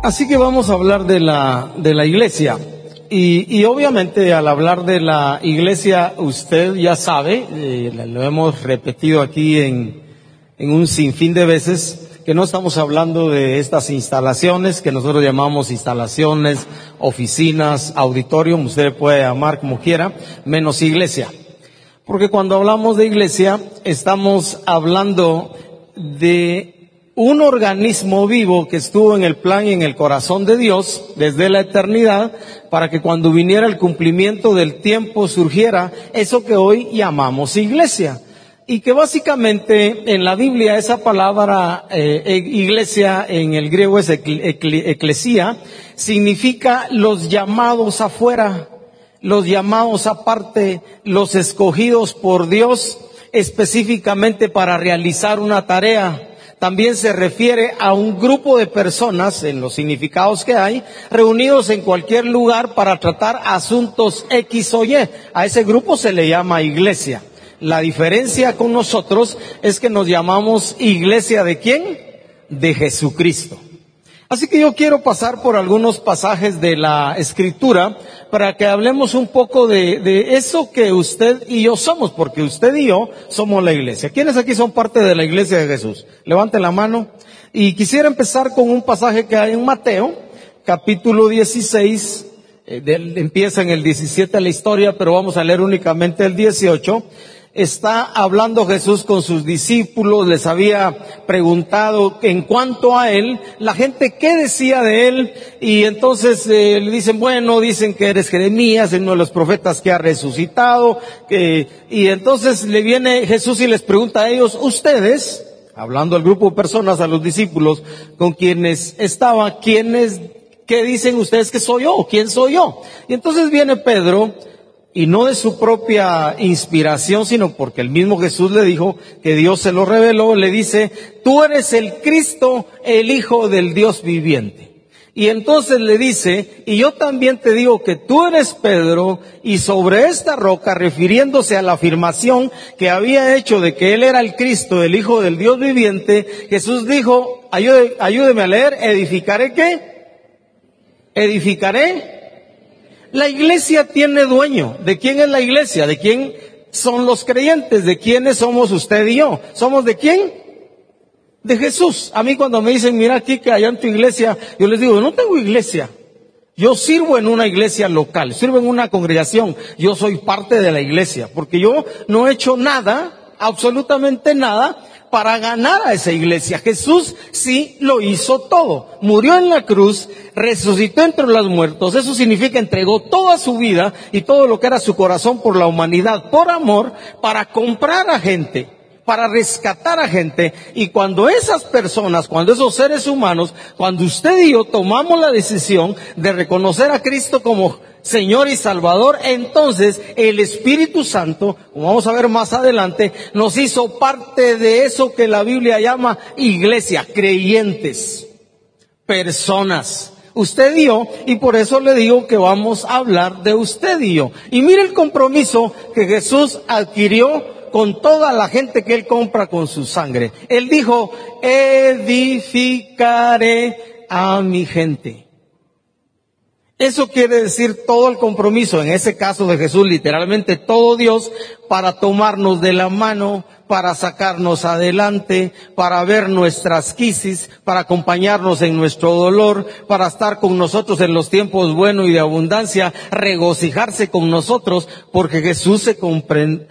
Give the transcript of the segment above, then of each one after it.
Así que vamos a hablar de la, de la iglesia. Y, y obviamente al hablar de la iglesia, usted ya sabe, eh, lo hemos repetido aquí en, en un sinfín de veces, que no estamos hablando de estas instalaciones que nosotros llamamos instalaciones, oficinas, auditorium, usted puede llamar como quiera, menos iglesia. Porque cuando hablamos de iglesia, estamos hablando de un organismo vivo que estuvo en el plan y en el corazón de Dios desde la eternidad para que cuando viniera el cumplimiento del tiempo surgiera eso que hoy llamamos iglesia. Y que básicamente en la Biblia esa palabra eh, e, iglesia en el griego es eclesía, significa los llamados afuera, los llamados aparte, los escogidos por Dios específicamente para realizar una tarea también se refiere a un grupo de personas, en los significados que hay, reunidos en cualquier lugar para tratar asuntos X o Y. A ese grupo se le llama iglesia. La diferencia con nosotros es que nos llamamos iglesia de quién? De Jesucristo. Así que yo quiero pasar por algunos pasajes de la escritura para que hablemos un poco de, eso que usted y yo somos, porque usted y yo somos la iglesia. ¿Quiénes aquí son parte de la iglesia de Jesús? Levanten la mano. Y quisiera empezar con un pasaje que hay en Mateo, capítulo 16, eh, empieza en el 17 la historia, pero vamos a leer únicamente el 18 está hablando Jesús con sus discípulos, les había preguntado en cuanto a él, la gente qué decía de él, y entonces eh, le dicen, bueno, dicen que eres Jeremías, uno de los profetas que ha resucitado, y entonces le viene Jesús y les pregunta a ellos, ustedes, hablando al grupo de personas, a los discípulos con quienes estaba, ¿quiénes, qué dicen ustedes que soy yo? ¿Quién soy yo? Y entonces viene Pedro, y no de su propia inspiración, sino porque el mismo Jesús le dijo que Dios se lo reveló, le dice, tú eres el Cristo, el Hijo del Dios viviente. Y entonces le dice, y yo también te digo que tú eres Pedro, y sobre esta roca, refiriéndose a la afirmación que había hecho de que él era el Cristo, el Hijo del Dios viviente, Jesús dijo, ayúdeme a leer, edificaré qué? Edificaré la iglesia tiene dueño. ¿De quién es la iglesia? ¿De quién son los creyentes? ¿De quiénes somos usted y yo? ¿Somos de quién? De Jesús. A mí cuando me dicen, mira aquí que allá en tu iglesia, yo les digo, no tengo iglesia. Yo sirvo en una iglesia local, sirvo en una congregación. Yo soy parte de la iglesia, porque yo no he hecho nada, absolutamente nada, para ganar a esa iglesia. Jesús sí lo hizo todo. Murió en la cruz, resucitó entre los muertos. Eso significa entregó toda su vida y todo lo que era su corazón por la humanidad, por amor, para comprar a gente para rescatar a gente. Y cuando esas personas, cuando esos seres humanos, cuando usted y yo tomamos la decisión de reconocer a Cristo como Señor y Salvador, entonces el Espíritu Santo, como vamos a ver más adelante, nos hizo parte de eso que la Biblia llama iglesia, creyentes, personas. Usted y yo, y por eso le digo que vamos a hablar de usted y yo. Y mire el compromiso que Jesús adquirió con toda la gente que él compra con su sangre. Él dijo, edificaré a mi gente. Eso quiere decir todo el compromiso, en ese caso de Jesús, literalmente todo Dios, para tomarnos de la mano, para sacarnos adelante, para ver nuestras crisis, para acompañarnos en nuestro dolor, para estar con nosotros en los tiempos buenos y de abundancia, regocijarse con nosotros, porque Jesús se,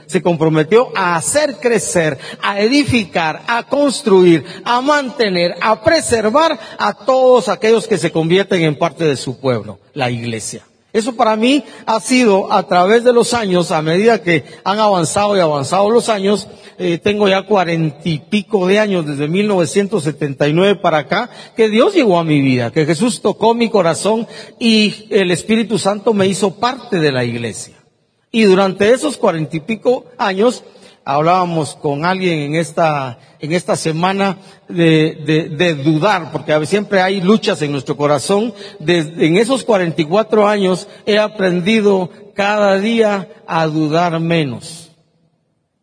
se comprometió a hacer crecer, a edificar, a construir, a mantener, a preservar a todos aquellos que se convierten en parte de su pueblo, la iglesia. Eso para mí ha sido a través de los años, a medida que han avanzado y avanzado los años, eh, tengo ya cuarenta y pico de años, desde 1979 para acá, que Dios llegó a mi vida, que Jesús tocó mi corazón y el Espíritu Santo me hizo parte de la iglesia. Y durante esos cuarenta y pico años, hablábamos con alguien en esta, en esta semana de, de, de dudar, porque siempre hay luchas en nuestro corazón. en esos 44 años he aprendido cada día a dudar menos.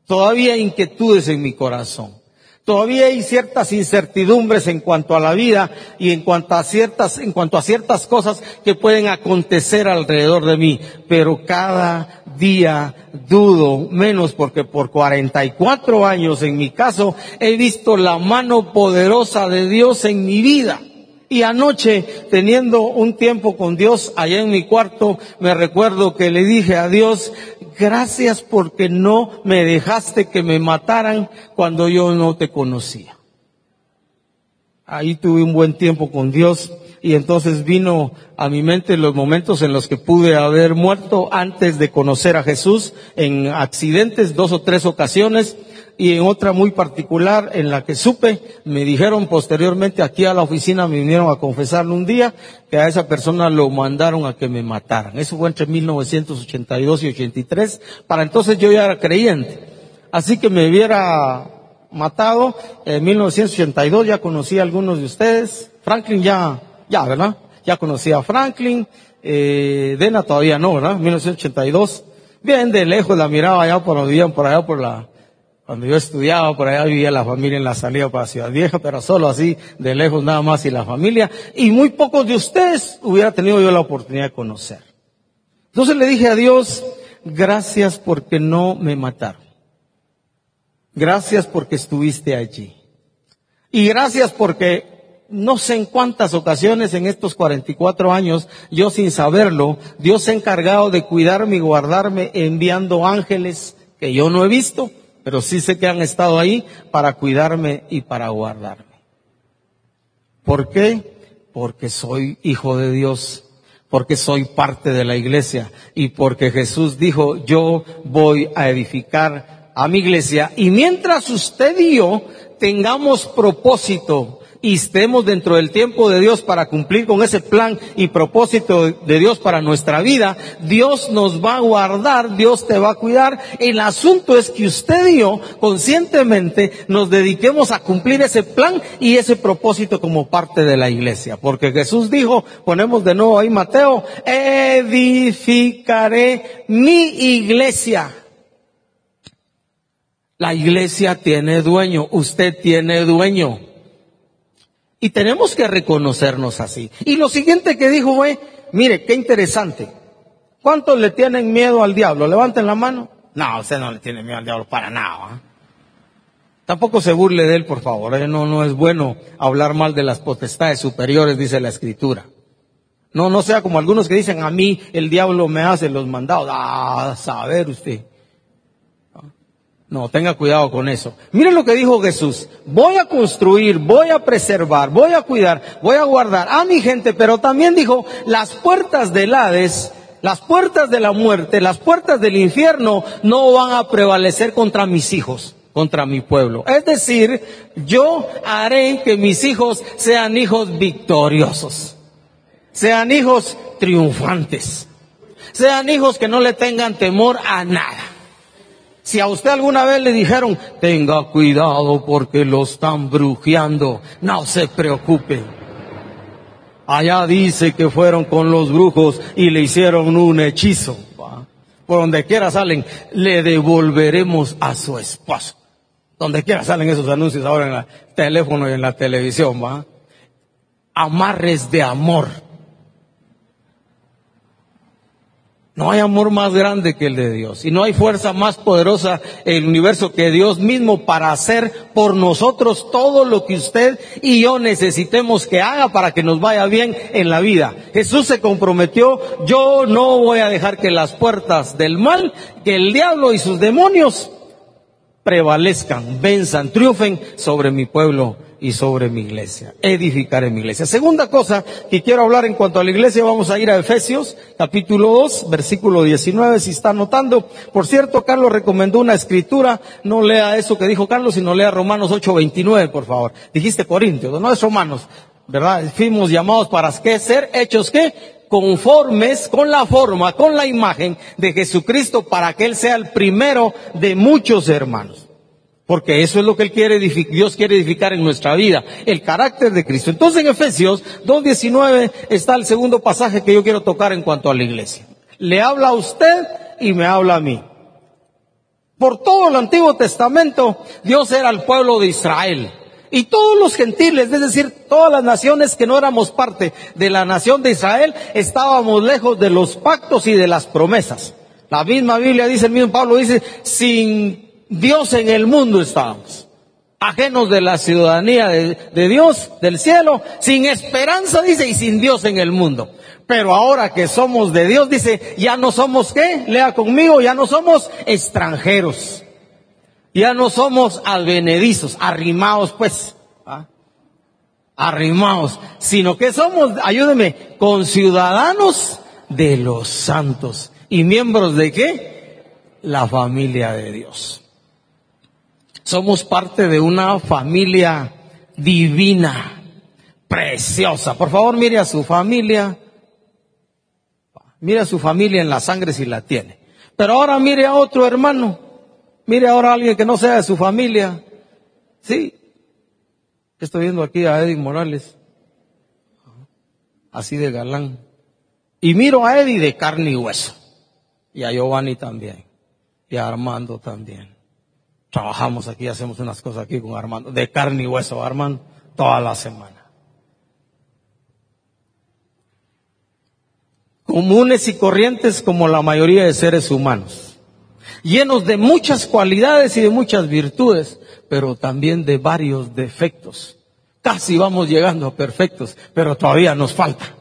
Todavía hay inquietudes en mi corazón. Todavía hay ciertas incertidumbres en cuanto a la vida y en cuanto a ciertas, en cuanto a ciertas cosas que pueden acontecer alrededor de mí. Pero cada día dudo menos porque por 44 años en mi caso he visto la mano poderosa de Dios en mi vida. Y anoche, teniendo un tiempo con Dios allá en mi cuarto, me recuerdo que le dije a Dios, gracias porque no me dejaste que me mataran cuando yo no te conocía. Ahí tuve un buen tiempo con Dios y entonces vino a mi mente los momentos en los que pude haber muerto antes de conocer a Jesús en accidentes, dos o tres ocasiones, y en otra muy particular en la que supe, me dijeron posteriormente aquí a la oficina, me vinieron a confesarle un día que a esa persona lo mandaron a que me mataran. Eso fue entre 1982 y 83. Para entonces yo ya era creyente. Así que me hubiera matado en 1982, ya conocí a algunos de ustedes. Franklin ya, ya, ¿verdad? Ya conocí a Franklin. Eh, Dena todavía no, ¿verdad? 1982. Bien, de lejos la miraba allá por, por allá por la, cuando yo estudiaba, por allá vivía la familia en la salida para Ciudad Vieja, pero solo así, de lejos nada más y la familia. Y muy pocos de ustedes hubiera tenido yo la oportunidad de conocer. Entonces le dije a Dios, gracias porque no me mataron. Gracias porque estuviste allí. Y gracias porque no sé en cuántas ocasiones en estos 44 años, yo sin saberlo, Dios se ha encargado de cuidarme y guardarme enviando ángeles que yo no he visto pero sí sé que han estado ahí para cuidarme y para guardarme. ¿Por qué? Porque soy hijo de Dios, porque soy parte de la iglesia y porque Jesús dijo, yo voy a edificar a mi iglesia y mientras usted y yo tengamos propósito y estemos dentro del tiempo de Dios para cumplir con ese plan y propósito de Dios para nuestra vida, Dios nos va a guardar, Dios te va a cuidar. El asunto es que usted y yo conscientemente nos dediquemos a cumplir ese plan y ese propósito como parte de la iglesia. Porque Jesús dijo, ponemos de nuevo ahí Mateo, edificaré mi iglesia. La iglesia tiene dueño, usted tiene dueño. Y tenemos que reconocernos así. Y lo siguiente que dijo fue, mire, qué interesante. ¿Cuántos le tienen miedo al diablo? Levanten la mano. No, usted no le tiene miedo al diablo para nada. ¿ah? Tampoco se burle de él, por favor. ¿eh? No, no es bueno hablar mal de las potestades superiores, dice la escritura. No, no sea como algunos que dicen, a mí el diablo me hace los mandados. Ah, saber usted. No, tenga cuidado con eso. Miren lo que dijo Jesús. Voy a construir, voy a preservar, voy a cuidar, voy a guardar a mi gente, pero también dijo, las puertas del Hades, las puertas de la muerte, las puertas del infierno no van a prevalecer contra mis hijos, contra mi pueblo. Es decir, yo haré que mis hijos sean hijos victoriosos, sean hijos triunfantes, sean hijos que no le tengan temor a nada. Si a usted alguna vez le dijeron, tenga cuidado porque lo están brujeando, no se preocupe. Allá dice que fueron con los brujos y le hicieron un hechizo. Por donde quiera salen, le devolveremos a su esposo. Donde quiera salen esos anuncios ahora en el teléfono y en la televisión. Amarres de amor. No hay amor más grande que el de Dios y no hay fuerza más poderosa en el universo que Dios mismo para hacer por nosotros todo lo que usted y yo necesitemos que haga para que nos vaya bien en la vida. Jesús se comprometió, yo no voy a dejar que las puertas del mal, que el diablo y sus demonios prevalezcan, venzan, triunfen sobre mi pueblo y sobre mi iglesia. Edificar en mi iglesia. Segunda cosa que quiero hablar en cuanto a la iglesia, vamos a ir a Efesios, capítulo 2, versículo 19, si está notando. Por cierto, Carlos recomendó una escritura, no lea eso que dijo Carlos, sino lea Romanos 8, 29, por favor. Dijiste Corintios, no es Romanos, ¿verdad? Fuimos llamados para qué ser hechos qué? Conformes con la forma, con la imagen de Jesucristo para que Él sea el primero de muchos hermanos. Porque eso es lo que él quiere Dios quiere edificar en nuestra vida, el carácter de Cristo. Entonces en Efesios 2.19 está el segundo pasaje que yo quiero tocar en cuanto a la iglesia. Le habla a usted y me habla a mí. Por todo el Antiguo Testamento, Dios era el pueblo de Israel. Y todos los gentiles, es decir, todas las naciones que no éramos parte de la nación de Israel, estábamos lejos de los pactos y de las promesas. La misma Biblia dice, el mismo Pablo dice, sin Dios en el mundo estábamos. Ajenos de la ciudadanía de, Dios, del cielo, sin esperanza, dice, y sin Dios en el mundo. Pero ahora que somos de Dios, dice, ya no somos qué, lea conmigo, ya no somos extranjeros. Ya no somos advenedizos, arrimados pues, arrimados, sino que somos, ayúdeme, conciudadanos de los santos y miembros de qué? La familia de Dios. Somos parte de una familia divina, preciosa. Por favor, mire a su familia. Mire a su familia en la sangre si la tiene. Pero ahora mire a otro hermano Mire ahora a alguien que no sea de su familia. Sí. Estoy viendo aquí a Eddie Morales. Así de galán. Y miro a Eddie de carne y hueso. Y a Giovanni también. Y a Armando también. Trabajamos aquí, hacemos unas cosas aquí con Armando. De carne y hueso, Armando. Toda la semana. Comunes y corrientes como la mayoría de seres humanos llenos de muchas cualidades y de muchas virtudes, pero también de varios defectos. Casi vamos llegando a perfectos, pero todavía nos falta.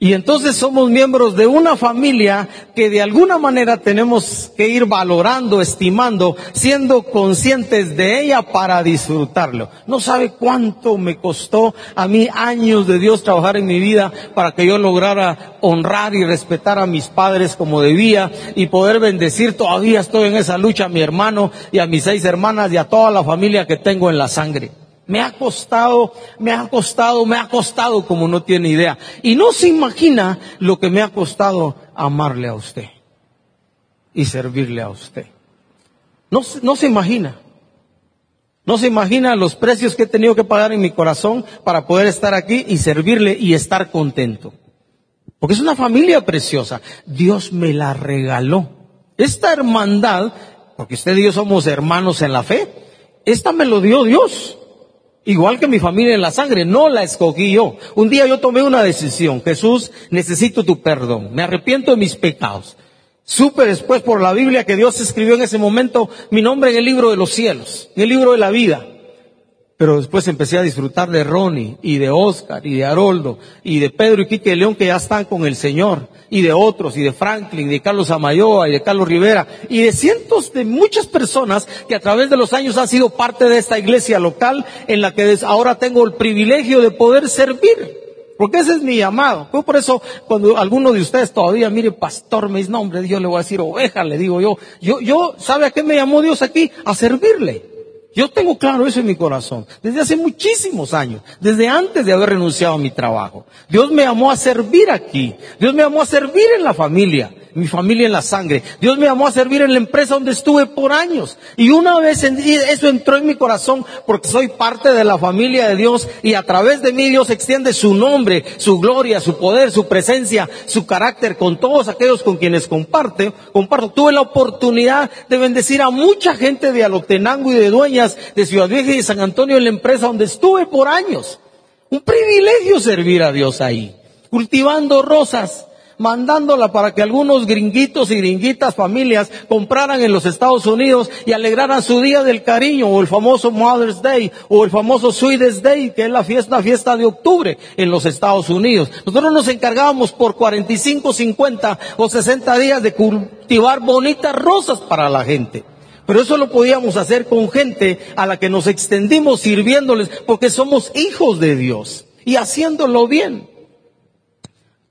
Y entonces somos miembros de una familia que de alguna manera tenemos que ir valorando, estimando, siendo conscientes de ella para disfrutarlo. No sabe cuánto me costó a mí años de Dios trabajar en mi vida para que yo lograra honrar y respetar a mis padres como debía y poder bendecir. Todavía estoy en esa lucha a mi hermano y a mis seis hermanas y a toda la familia que tengo en la sangre. Me ha costado, me ha costado, me ha costado como no tiene idea. Y no se imagina lo que me ha costado amarle a usted y servirle a usted. No, no se imagina. No se imagina los precios que he tenido que pagar en mi corazón para poder estar aquí y servirle y estar contento. Porque es una familia preciosa. Dios me la regaló. Esta hermandad, porque usted y yo somos hermanos en la fe, esta me lo dio Dios. Igual que mi familia en la sangre, no la escogí yo. Un día yo tomé una decisión. Jesús, necesito tu perdón. Me arrepiento de mis pecados. Supe después por la Biblia que Dios escribió en ese momento mi nombre en el libro de los cielos, en el libro de la vida. Pero después empecé a disfrutar de Ronnie y de Oscar y de Haroldo y de Pedro y Quique León que ya están con el Señor y de otros y de Franklin, y de Carlos Amayoa y de Carlos Rivera y de cientos de muchas personas que a través de los años han sido parte de esta iglesia local en la que ahora tengo el privilegio de poder servir. Porque ese es mi llamado. por eso cuando alguno de ustedes todavía mire pastor, me dice nombre, Dios le voy a decir oveja, le digo yo. Yo, yo, ¿sabe a qué me llamó Dios aquí? A servirle. Yo tengo claro eso en mi corazón, desde hace muchísimos años, desde antes de haber renunciado a mi trabajo. Dios me llamó a servir aquí, Dios me llamó a servir en la familia, mi familia en la sangre. Dios me llamó a servir en la empresa donde estuve por años. Y una vez eso entró en mi corazón porque soy parte de la familia de Dios y a través de mí Dios extiende su nombre, su gloria, su poder, su presencia, su carácter con todos aquellos con quienes comparte, comparto. Tuve la oportunidad de bendecir a mucha gente de Alotenango y de Dueñas, de Ciudad Vieja y de San Antonio en la empresa donde estuve por años. Un privilegio servir a Dios ahí, cultivando rosas, mandándola para que algunos gringuitos y gringuitas familias compraran en los Estados Unidos y alegraran su día del cariño o el famoso Mother's Day o el famoso Sweetest Day que es la fiesta, fiesta de octubre en los Estados Unidos. Nosotros nos encargábamos por 45, 50 o 60 días de cultivar bonitas rosas para la gente. Pero eso lo podíamos hacer con gente a la que nos extendimos sirviéndoles porque somos hijos de Dios y haciéndolo bien.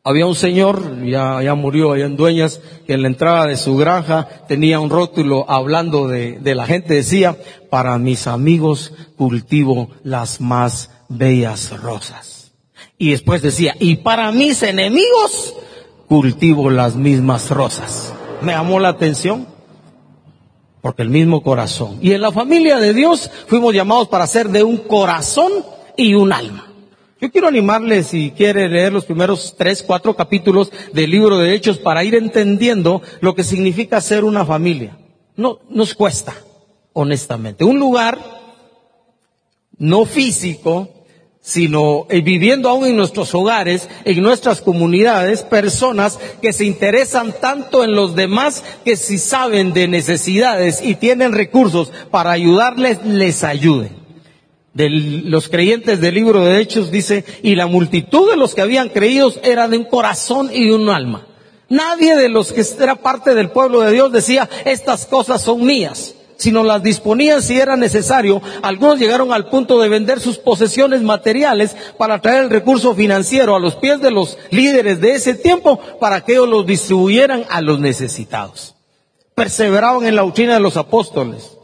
Había un señor, ya, ya murió allá en Dueñas, que en la entrada de su granja tenía un rótulo hablando de, de la gente, decía, para mis amigos cultivo las más bellas rosas. Y después decía, y para mis enemigos cultivo las mismas rosas. Me llamó la atención porque el mismo corazón. Y en la familia de Dios fuimos llamados para ser de un corazón y un alma. Yo quiero animarle, si quiere leer los primeros tres, cuatro capítulos del libro de Hechos para ir entendiendo lo que significa ser una familia. no, nos cuesta, honestamente. Un lugar no físico, sino eh, viviendo aún en nuestros hogares, en nuestras comunidades, personas que se interesan tanto en los demás que si saben de necesidades y tienen recursos para ayudarles, les ayuden. De los creyentes del libro de Hechos dice, y la multitud de los que habían creído era de un corazón y de un alma. Nadie de los que era parte del pueblo de Dios decía, estas cosas son mías sino las disponían si era necesario. Algunos llegaron al punto de vender sus posesiones materiales para traer el recurso financiero a los pies de los líderes de ese tiempo para que ellos los distribuyeran a los necesitados. Perseveraban en la doctrina de los apóstoles,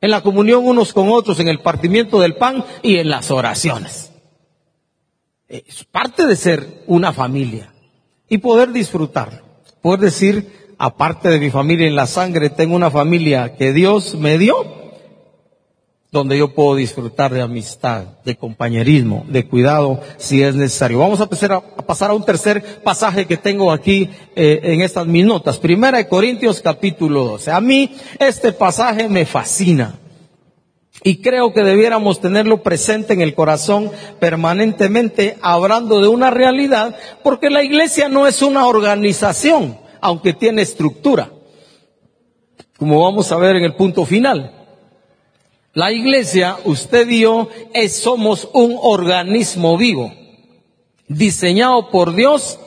en la comunión unos con otros, en el partimiento del pan y en las oraciones. Es parte de ser una familia y poder disfrutar, poder decir, aparte de mi familia en la sangre, tengo una familia que Dios me dio, donde yo puedo disfrutar de amistad, de compañerismo, de cuidado, si es necesario. Vamos a, empezar a, pasar a un tercer pasaje que tengo aquí eh, en estas mis notas. Primera de Corintios capítulo 12. A mí este pasaje me fascina. Y creo que debiéramos tenerlo presente en el corazón permanentemente, hablando de una realidad, porque la iglesia no es una organización aunque tiene estructura, como vamos a ver en el punto final. La iglesia, usted y yo, es, somos un organismo vivo, diseñado por Dios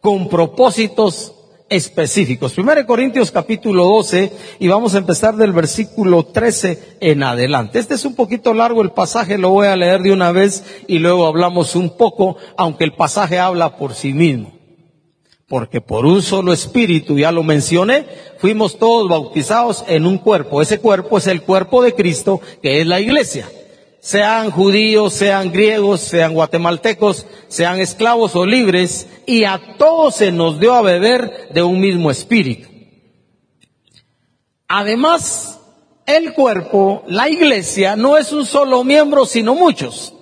con propósitos específicos. Primero Corintios capítulo 12 y vamos a empezar del versículo 13 en adelante. Este es un poquito largo el pasaje, lo voy a leer de una vez y luego hablamos un poco, aunque el pasaje habla por sí mismo porque por un solo espíritu, ya lo mencioné, fuimos todos bautizados en un cuerpo. Ese cuerpo es el cuerpo de Cristo, que es la iglesia. Sean judíos, sean griegos, sean guatemaltecos, sean esclavos o libres, y a todos se nos dio a beber de un mismo espíritu. Además, el cuerpo, la iglesia, no es un solo miembro, sino muchos.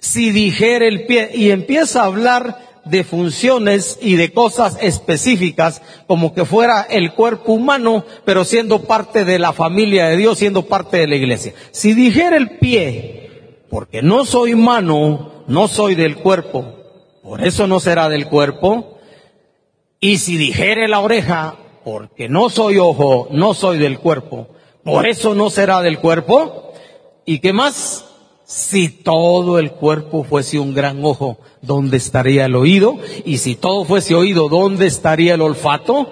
Si dijera el pie y empieza a hablar de funciones y de cosas específicas, como que fuera el cuerpo humano, pero siendo parte de la familia de Dios, siendo parte de la iglesia. Si dijera el pie, porque no soy mano, no soy del cuerpo, por eso no será del cuerpo, y si dijere la oreja, porque no soy ojo, no soy del cuerpo, por eso no será del cuerpo, y qué más, si todo el cuerpo fuese un gran ojo, ¿dónde estaría el oído? Y si todo fuese oído, ¿dónde estaría el olfato?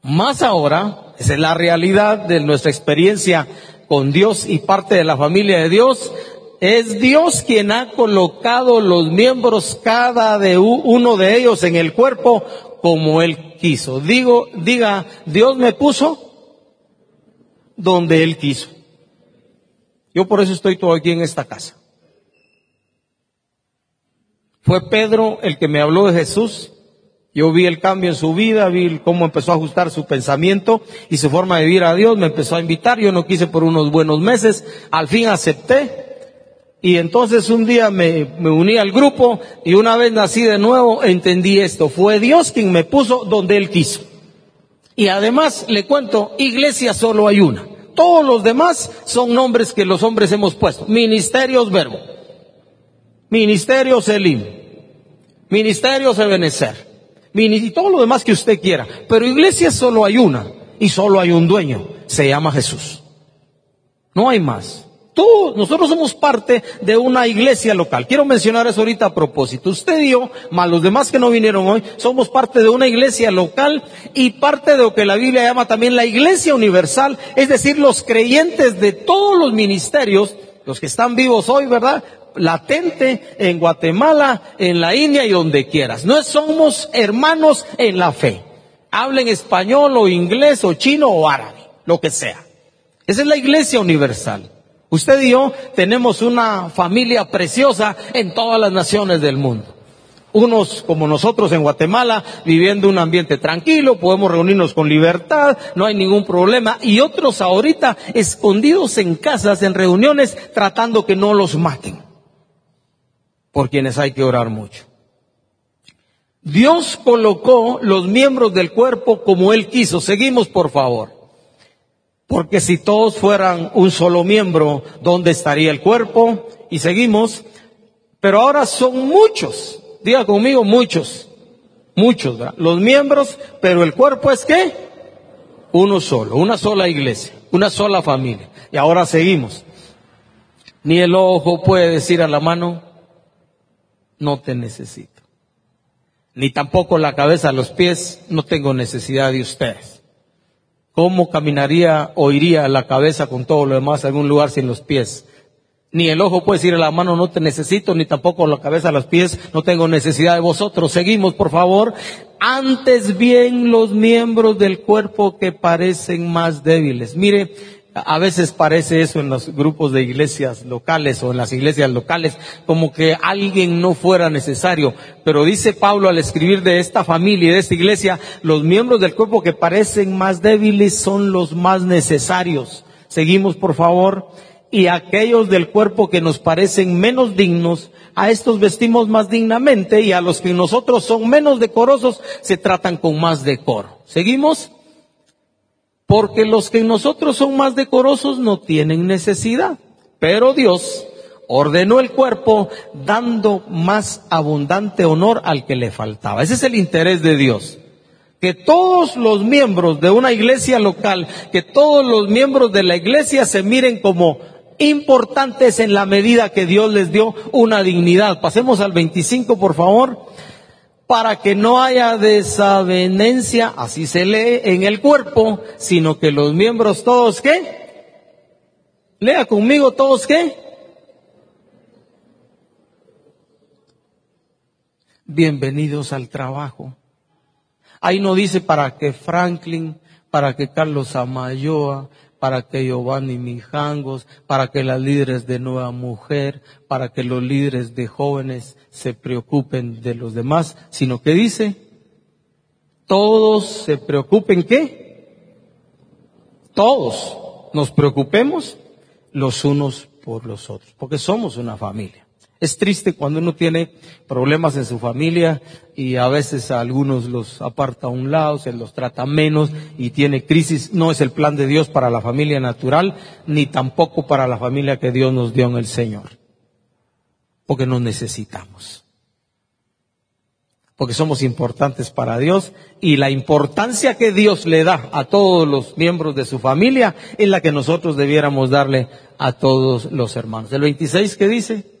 Más ahora, esa es la realidad de nuestra experiencia con Dios y parte de la familia de Dios, es Dios quien ha colocado los miembros, cada de uno de ellos en el cuerpo como Él quiso. Digo, diga, Dios me puso donde Él quiso. Yo por eso estoy todo aquí en esta casa. Fue Pedro el que me habló de Jesús. Yo vi el cambio en su vida, vi cómo empezó a ajustar su pensamiento y su forma de vivir a Dios. Me empezó a invitar. Yo no quise por unos buenos meses. Al fin acepté. Y entonces un día me, me, uní al grupo y una vez nací de nuevo entendí esto. Fue Dios quien me puso donde Él quiso. Y además le cuento, iglesia solo hay una. Todos los demás son nombres que los hombres hemos puesto. Ministerios Verbo. Ministerios Elim. Ministerios Ebenezer. Y todo lo demás que usted quiera. Pero iglesia solo hay una. Y solo hay un dueño. Se llama Jesús. No hay más nosotros somos parte de una iglesia local. Quiero mencionar eso ahorita a propósito. Usted y yo, más los demás que no vinieron hoy, somos parte de una iglesia local y parte de lo que la Biblia llama también la iglesia universal, es decir, los creyentes de todos los ministerios, los que están vivos hoy, ¿verdad? Latente en Guatemala, en la India y donde quieras. No somos hermanos en la fe. Hablen español o inglés o chino o árabe, lo que sea. Esa es la iglesia universal. Usted y yo tenemos una familia preciosa en todas las naciones del mundo. Unos como nosotros en Guatemala, viviendo un ambiente tranquilo, podemos reunirnos con libertad, no hay ningún problema. Y otros ahorita escondidos en casas, en reuniones, tratando que no los maten. Por quienes hay que orar mucho. Dios colocó los miembros del cuerpo como Él quiso. Seguimos, por favor. Porque si todos fueran un solo miembro, ¿dónde estaría el cuerpo? Y seguimos. Pero ahora son muchos. Diga conmigo, muchos. Muchos, ¿verdad? Los miembros, pero el cuerpo es qué? Uno solo, una sola iglesia, una sola familia. Y ahora seguimos. Ni el ojo puede decir a la mano, no te necesito. Ni tampoco la cabeza a los pies, no tengo necesidad de ustedes. ¿Cómo caminaría o iría la cabeza con todo lo demás a algún lugar sin los pies? Ni el ojo puede decir a la mano, no te necesito, ni tampoco la cabeza a los pies, no tengo necesidad de vosotros. Seguimos, por favor. Antes bien los miembros del cuerpo que parecen más débiles. Mire, a veces parece eso en los grupos de iglesias locales o en las iglesias locales, como que alguien no fuera necesario. Pero dice Pablo al escribir de esta familia y de esta iglesia, los miembros del cuerpo que parecen más débiles son los más necesarios. Seguimos, por favor. Y aquellos del cuerpo que nos parecen menos dignos, a estos vestimos más dignamente y a los que nosotros son menos decorosos, se tratan con más decoro. ¿Seguimos? Porque los que nosotros son más decorosos no tienen necesidad. Pero Dios ordenó el cuerpo dando más abundante honor al que le faltaba. Ese es el interés de Dios. Que todos los miembros de una iglesia local, que todos los miembros de la iglesia se miren como importantes en la medida que Dios les dio una dignidad. Pasemos al 25, por favor para que no haya desavenencia, así se lee en el cuerpo, sino que los miembros todos qué? Lea conmigo todos qué? Bienvenidos al trabajo. Ahí no dice para que Franklin, para que Carlos Amayoa, para que Giovanni Mijangos, para que las líderes de Nueva Mujer, para que los líderes de jóvenes se preocupen de los demás, sino que dice, todos se preocupen qué? Todos nos preocupemos los unos por los otros, porque somos una familia. Es triste cuando uno tiene problemas en su familia y a veces a algunos los aparta a un lado, se los trata menos y tiene crisis. No es el plan de Dios para la familia natural, ni tampoco para la familia que Dios nos dio en el Señor. Porque nos necesitamos. Porque somos importantes para Dios y la importancia que Dios le da a todos los miembros de su familia es la que nosotros debiéramos darle a todos los hermanos. El 26 que dice,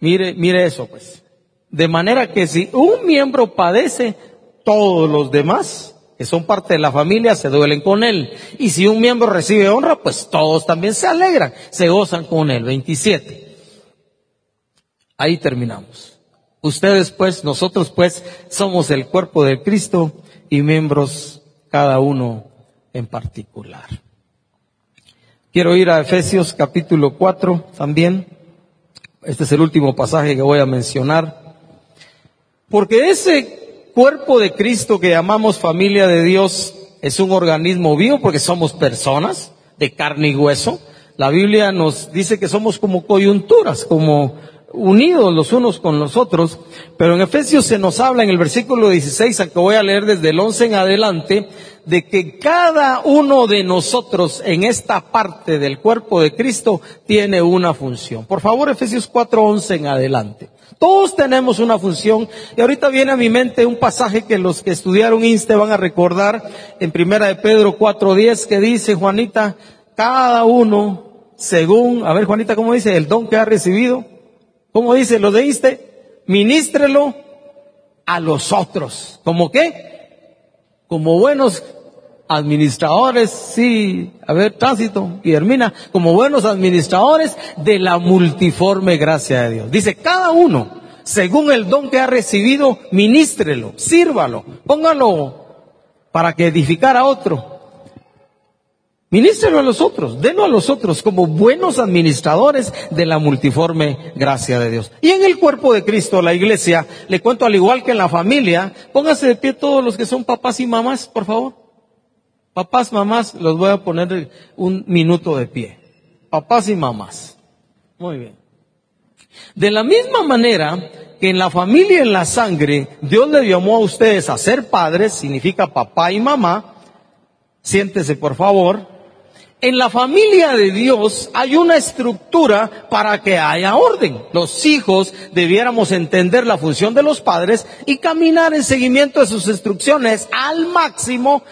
Mire, mire eso pues. De manera que si un miembro padece, todos los demás, que son parte de la familia, se duelen con él. Y si un miembro recibe honra, pues todos también se alegran, se gozan con él. 27. Ahí terminamos. Ustedes pues, nosotros pues, somos el cuerpo de Cristo y miembros cada uno en particular. Quiero ir a Efesios capítulo 4 también. Este es el último pasaje que voy a mencionar. Porque ese cuerpo de Cristo que llamamos familia de Dios es un organismo vivo porque somos personas de carne y hueso. La Biblia nos dice que somos como coyunturas, como unidos los unos con los otros, pero en Efesios se nos habla en el versículo 16, al que voy a leer desde el 11 en adelante, de que cada uno de nosotros en esta parte del cuerpo de Cristo tiene una función. Por favor, Efesios 4:11 en adelante. Todos tenemos una función y ahorita viene a mi mente un pasaje que los que estudiaron INSTE van a recordar en primera de Pedro 4:10 que dice, Juanita, cada uno según, a ver Juanita, ¿cómo dice? El don que ha recibido. ¿Cómo dice? ¿Lo de INSTE? Ministrelo a los otros. ¿Cómo qué? Como buenos administradores, sí, a ver, tránsito, y termina, como buenos administradores de la multiforme gracia de Dios. Dice, cada uno, según el don que ha recibido, ministrelo, sírvalo, póngalo para que edificar a otro. Ministrelo a los otros, denlo a los otros como buenos administradores de la multiforme gracia de Dios. Y en el cuerpo de Cristo, la iglesia, le cuento al igual que en la familia, pónganse de pie todos los que son papás y mamás, por favor. Papás, mamás, los voy a poner un minuto de pie. Papás y mamás. Muy bien. De la misma manera, que en la familia, en la sangre, Dios le llamó a ustedes a ser padres, significa papá y mamá. Siéntese, por favor. En la familia de Dios hay una estructura para que haya orden. Los hijos debiéramos entender la función de los padres y caminar en seguimiento de sus instrucciones al máximo,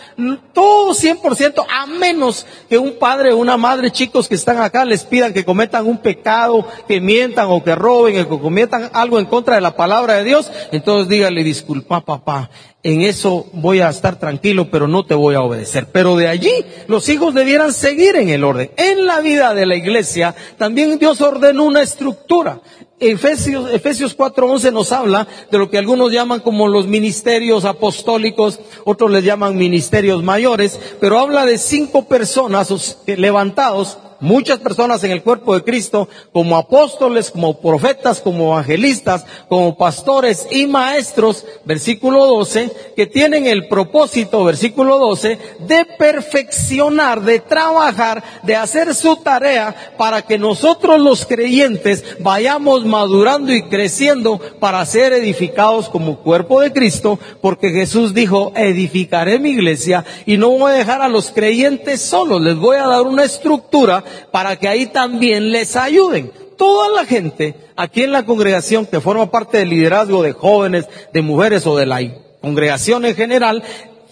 todo 100%, a menos que un padre o una madre, chicos que están acá, les pidan que cometan un pecado, que mientan o que roben o que cometan algo en contra de la palabra de Dios. Entonces dígale, disculpa papá, en eso voy a estar tranquilo, pero no te voy a obedecer. Pero de allí los hijos debieran seguir en el orden. En la vida de la iglesia también Dios ordenó una estructura. Efesios, Efesios 4.11 nos habla de lo que algunos llaman como los ministerios apostólicos, otros les llaman ministerios mayores, pero habla de cinco personas levantados muchas personas en el cuerpo de Cristo, como apóstoles, como profetas, como evangelistas, como pastores y maestros, versículo 12, que tienen el propósito, versículo 12, de perfeccionar, de trabajar, de hacer su tarea para que nosotros los creyentes vayamos madurando y creciendo para ser edificados como cuerpo de Cristo, porque Jesús dijo, edificaré mi iglesia y no voy a dejar a los creyentes solos, les voy a dar una estructura para que ahí también les ayuden. Toda la gente aquí en la congregación que forma parte del liderazgo de jóvenes, de mujeres o de la congregación en general,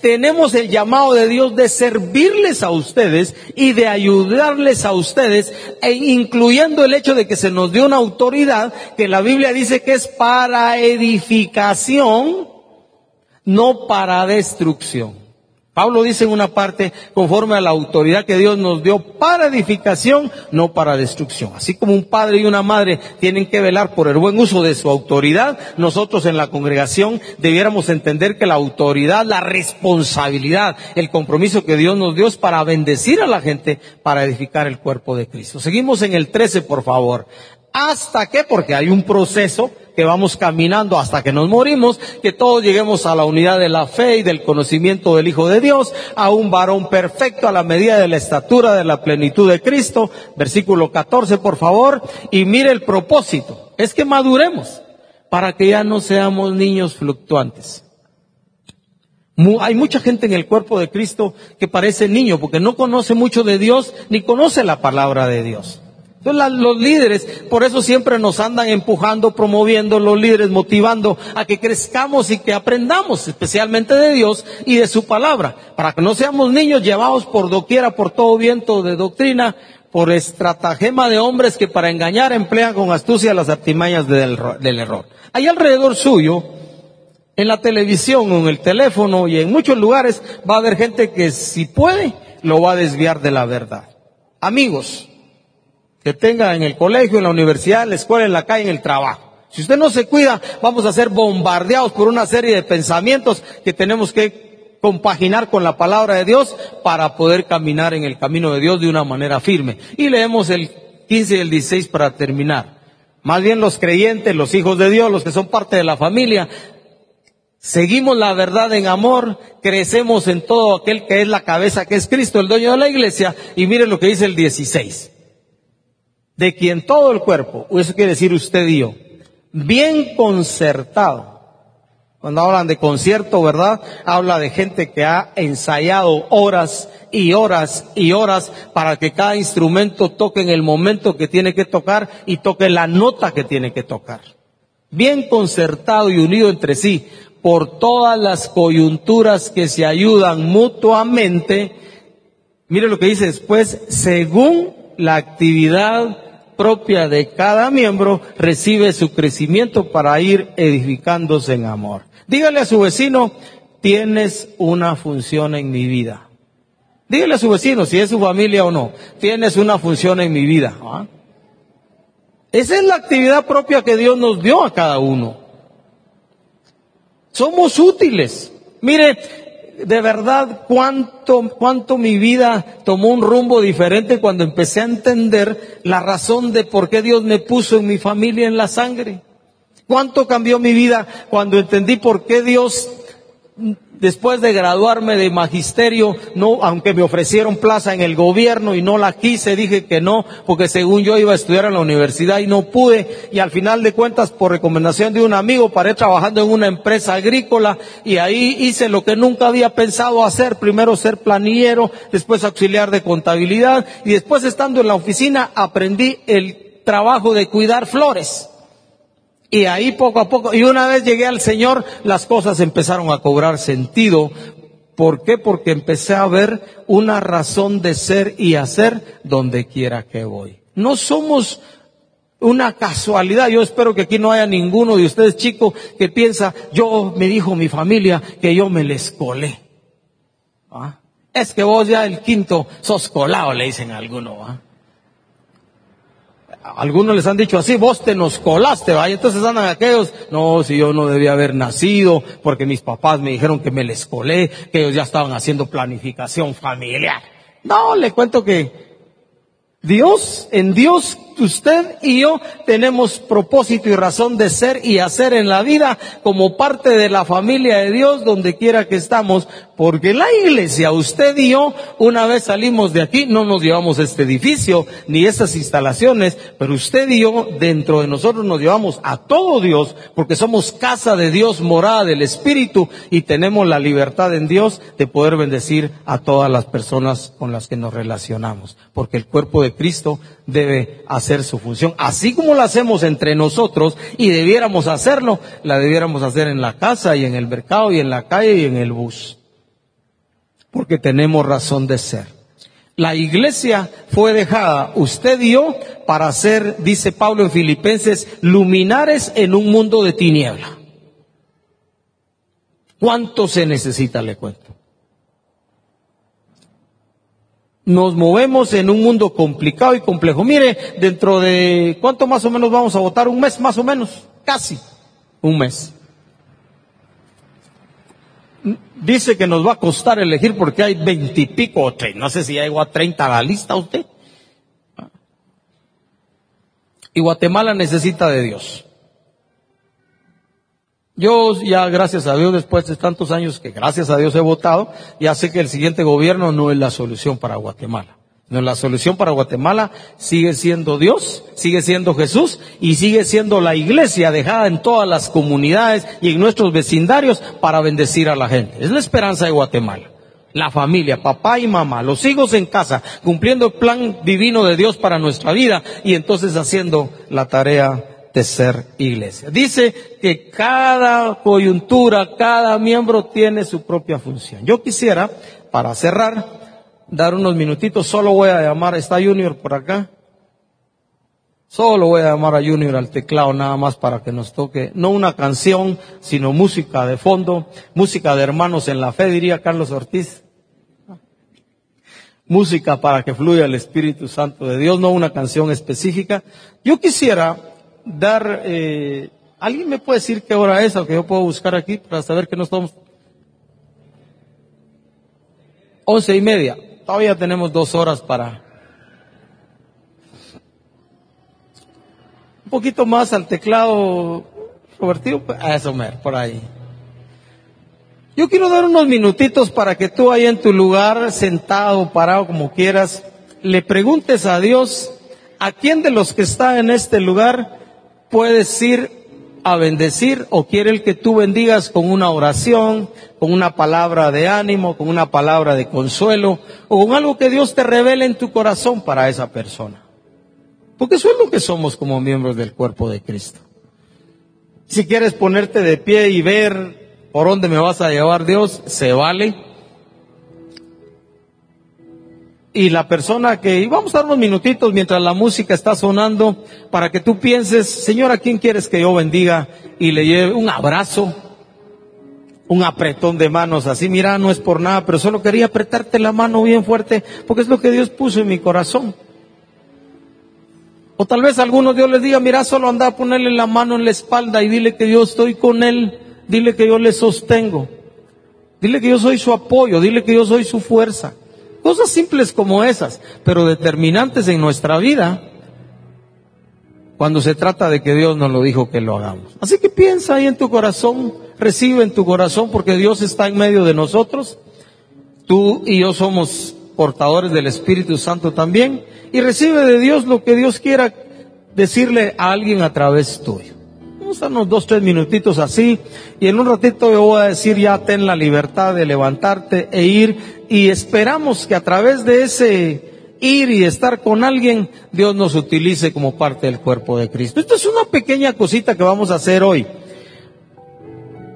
tenemos el llamado de Dios de servirles a ustedes y de ayudarles a ustedes, e incluyendo el hecho de que se nos dio una autoridad que la Biblia dice que es para edificación, no para destrucción. Pablo dice en una parte, conforme a la autoridad que Dios nos dio para edificación, no para destrucción. Así como un padre y una madre tienen que velar por el buen uso de su autoridad, nosotros en la congregación debiéramos entender que la autoridad, la responsabilidad, el compromiso que Dios nos dio es para bendecir a la gente, para edificar el cuerpo de Cristo. Seguimos en el 13, por favor. ¿Hasta qué? Porque hay un proceso que vamos caminando hasta que nos morimos, que todos lleguemos a la unidad de la fe y del conocimiento del Hijo de Dios, a un varón perfecto a la medida de la estatura de la plenitud de Cristo. Versículo 14, por favor. Y mire el propósito. Es que maduremos para que ya no seamos niños fluctuantes. Hay mucha gente en el cuerpo de Cristo que parece niño porque no conoce mucho de Dios ni conoce la palabra de Dios. Entonces los líderes, por eso siempre nos andan empujando, promoviendo los líderes, motivando a que crezcamos y que aprendamos, especialmente de Dios y de su palabra, para que no seamos niños llevados por doquiera, por todo viento de doctrina, por estratagema de hombres que para engañar emplean con astucia las artimañas del, del error. Ahí alrededor suyo, en la televisión en el teléfono y en muchos lugares va a haber gente que si puede lo va a desviar de la verdad. Amigos, que tenga en el colegio, en la universidad, en la escuela, en la calle, en el trabajo. Si usted no se cuida, vamos a ser bombardeados por una serie de pensamientos que tenemos que compaginar con la palabra de Dios para poder caminar en el camino de Dios de una manera firme. Y leemos el 15 y el 16 para terminar. Más bien los creyentes, los hijos de Dios, los que son parte de la familia, seguimos la verdad en amor, crecemos en todo aquel que es la cabeza, que es Cristo, el dueño de la iglesia, y mire lo que dice el 16 de quien todo el cuerpo, eso quiere decir usted y yo, bien concertado. Cuando hablan de concierto, ¿verdad? Habla de gente que ha ensayado horas y horas y horas para que cada instrumento toque en el momento que tiene que tocar y toque la nota que tiene que tocar. Bien concertado y unido entre sí por todas las coyunturas que se ayudan mutuamente. Mire lo que dice después, según la actividad propia de cada miembro recibe su crecimiento para ir edificándose en amor. Dígale a su vecino, tienes una función en mi vida. Dígale a su vecino, si es su familia o no, tienes una función en mi vida. ¿ah? Esa es la actividad propia que Dios nos dio a cada uno. Somos útiles. Mire, de verdad cuánto, cuánto mi vida tomó un rumbo diferente cuando empecé a entender la razón de por qué Dios me puso en mi familia en la sangre. Cuánto cambió mi vida cuando entendí por qué Dios después de graduarme de magisterio, no, aunque me ofrecieron plaza en el gobierno y no la quise, dije que no, porque según yo iba a estudiar en la universidad y no pude, y al final de cuentas, por recomendación de un amigo, paré trabajando en una empresa agrícola y ahí hice lo que nunca había pensado hacer, primero ser planillero, después auxiliar de contabilidad, y después estando en la oficina aprendí el trabajo de cuidar flores. Y ahí poco a poco, y una vez llegué al Señor, las cosas empezaron a cobrar sentido. ¿Por qué? Porque empecé a ver una razón de ser y hacer donde quiera que voy. No somos una casualidad. Yo espero que aquí no haya ninguno de ustedes chicos que piensa, yo me dijo mi familia que yo me les colé. ¿Ah? Es que vos ya el quinto sos colado, le dicen a alguno. ¿ah? Algunos les han dicho así, vos te nos colaste, vaya, entonces andan aquellos, no, si yo no debía haber nacido, porque mis papás me dijeron que me les colé, que ellos ya estaban haciendo planificación familiar. No, le cuento que Dios, en Dios usted y yo tenemos propósito y razón de ser y hacer en la vida como parte de la familia de Dios donde quiera que estamos, porque la iglesia, usted y yo, una vez salimos de aquí, no nos llevamos este edificio ni estas instalaciones, pero usted y yo dentro de nosotros nos llevamos a todo Dios, porque somos casa de Dios, morada del Espíritu y tenemos la libertad en Dios de poder bendecir a todas las personas con las que nos relacionamos, porque el cuerpo de Cristo debe hacer su función, así como la hacemos entre nosotros y debiéramos hacerlo, la debiéramos hacer en la casa y en el mercado y en la calle y en el bus, porque tenemos razón de ser. La iglesia fue dejada, usted y yo, para ser, dice Pablo en Filipenses, luminares en un mundo de tiniebla. ¿Cuánto se necesita, le cuento? Nos movemos en un mundo complicado y complejo. Mire, dentro de cuánto más o menos vamos a votar, un mes más o menos, casi un mes. Dice que nos va a costar elegir porque hay veintipico o no sé si llegó a treinta la lista usted. Y Guatemala necesita de Dios. Yo ya, gracias a Dios, después de tantos años que gracias a Dios he votado, ya sé que el siguiente gobierno no es la solución para Guatemala. No, la solución para Guatemala sigue siendo Dios, sigue siendo Jesús y sigue siendo la iglesia dejada en todas las comunidades y en nuestros vecindarios para bendecir a la gente. Es la esperanza de Guatemala. La familia, papá y mamá, los hijos en casa, cumpliendo el plan divino de Dios para nuestra vida y entonces haciendo la tarea de ser iglesia. Dice que cada coyuntura, cada miembro tiene su propia función. Yo quisiera, para cerrar, dar unos minutitos, solo voy a llamar, está Junior por acá, solo voy a llamar a Junior al teclado nada más para que nos toque, no una canción, sino música de fondo, música de hermanos en la fe, diría Carlos Ortiz. Música para que fluya el Espíritu Santo de Dios, no una canción específica. Yo quisiera dar, eh, ¿alguien me puede decir qué hora es o que yo puedo buscar aquí para saber que no estamos? Once y media. Todavía tenemos dos horas para. Un poquito más al teclado, Robertito, a eso, mer, por ahí. Yo quiero dar unos minutitos para que tú ahí en tu lugar, sentado, parado, como quieras, le preguntes a Dios a quién de los que está en este lugar puedes ir a bendecir o quiere el que tú bendigas con una oración, con una palabra de ánimo, con una palabra de consuelo o con algo que Dios te revele en tu corazón para esa persona. Porque eso es lo que somos como miembros del cuerpo de Cristo. Si quieres ponerte de pie y ver por dónde me vas a llevar Dios, se vale y la persona que, vamos a dar unos minutitos mientras la música está sonando para que tú pienses, Señor, ¿a quién quieres que yo bendiga? Y le lleve un abrazo, un apretón de manos, así, mira, no es por nada, pero solo quería apretarte la mano bien fuerte porque es lo que Dios puso en mi corazón. O tal vez a algunos Dios les diga, mira, solo anda a ponerle la mano en la espalda y dile que yo estoy con él, dile que yo le sostengo, dile que yo soy su apoyo, dile que yo soy su fuerza. Cosas simples como esas, pero determinantes en nuestra vida cuando se trata de que Dios nos lo dijo que lo hagamos. Así que piensa ahí en tu corazón recibe en tu corazón porque Dios está en medio de nosotros. Tú y yo somos portadores del Espíritu Santo también. Y recibe de Dios lo que Dios quiera decirle a alguien a través tuyo. Vamos a darnos dos, tres minutitos así. Y en un ratito yo voy a decir ya ten la libertad de levantarte e ir. Y esperamos que a través de ese ir y estar con alguien, Dios nos utilice como parte del cuerpo de Cristo. Esto es una pequeña cosita que vamos a hacer hoy.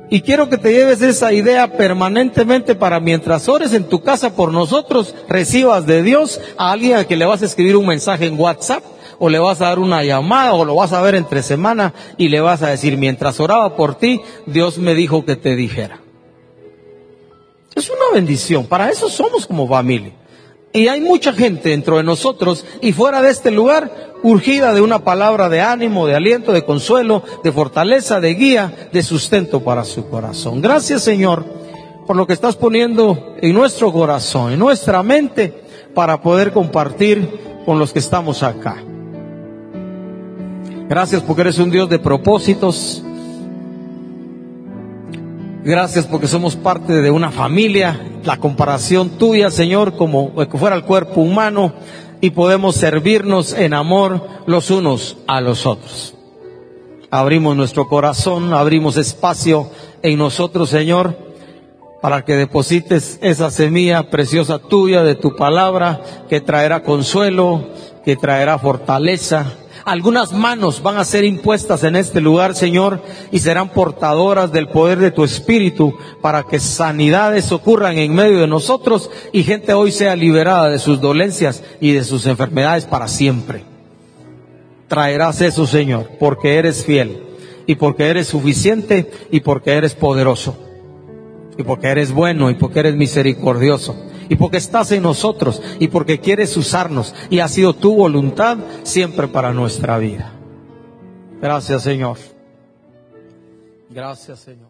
Y quiero que te lleves esa idea permanentemente para mientras ores en tu casa por nosotros, recibas de Dios a alguien a quien le vas a escribir un mensaje en WhatsApp o le vas a dar una llamada o lo vas a ver entre semana y le vas a decir, mientras oraba por ti, Dios me dijo que te dijera. Es una bendición. Para eso somos como familia. Y hay mucha gente dentro de nosotros y fuera de este lugar urgida de una palabra de ánimo, de aliento, de consuelo, de fortaleza, de guía, de sustento para su corazón. Gracias Señor por lo que estás poniendo en nuestro corazón, en nuestra mente, para poder compartir con los que estamos acá. Gracias porque eres un Dios de propósitos. Gracias porque somos parte de una familia. La comparación tuya, Señor, como que fuera el cuerpo humano y podemos servirnos en amor los unos a los otros. Abrimos nuestro corazón, abrimos espacio en nosotros, Señor, para que deposites esa semilla preciosa tuya de tu palabra que traerá consuelo, que traerá fortaleza, algunas manos van a ser impuestas en este lugar, Señor, y serán portadoras del poder de tu Espíritu para que sanidades ocurran en medio de nosotros y gente hoy sea liberada de sus dolencias y de sus enfermedades para siempre. Traerás eso, Señor, porque eres fiel y porque eres suficiente y porque eres poderoso y porque eres bueno y porque eres misericordioso y porque estás en nosotros y porque quieres usarnos y ha sido tu voluntad siempre para nuestra vida. Gracias Señor. Gracias Señor.